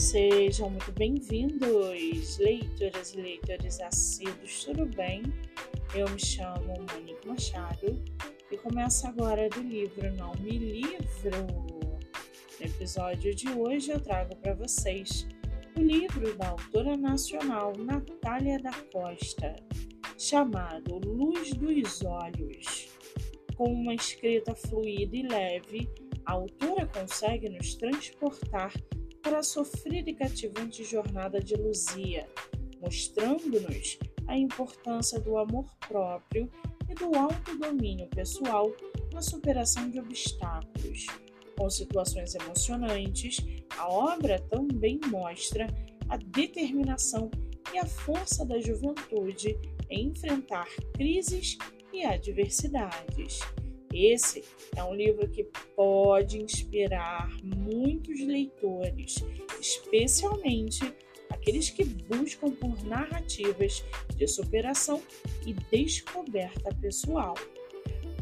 Sejam muito bem-vindos, leitoras e leitores assíduos, tudo bem? Eu me chamo Monique Machado e começo agora do livro Não Me Livro. No episódio de hoje eu trago para vocês o livro da autora nacional Natália da Costa, chamado Luz dos Olhos. Com uma escrita fluida e leve, a autora consegue nos transportar para a sofrida e cativante jornada de Luzia, mostrando-nos a importância do amor próprio e do autodomínio pessoal na superação de obstáculos. Com situações emocionantes, a obra também mostra a determinação e a força da juventude em enfrentar crises e adversidades. Esse é um livro que pode inspirar muitos leitores, especialmente aqueles que buscam por narrativas de superação e descoberta pessoal.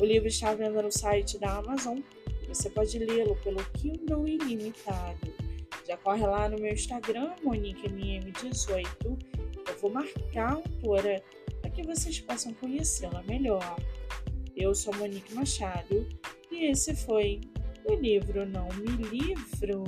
O livro está à venda no site da Amazon você pode lê-lo pelo Kindle Ilimitado. Já corre lá no meu Instagram, MoniqueMM18. Eu vou marcar a autora para que vocês possam conhecê-la melhor. Eu sou Monique Machado e esse foi o livro Não Me Livro.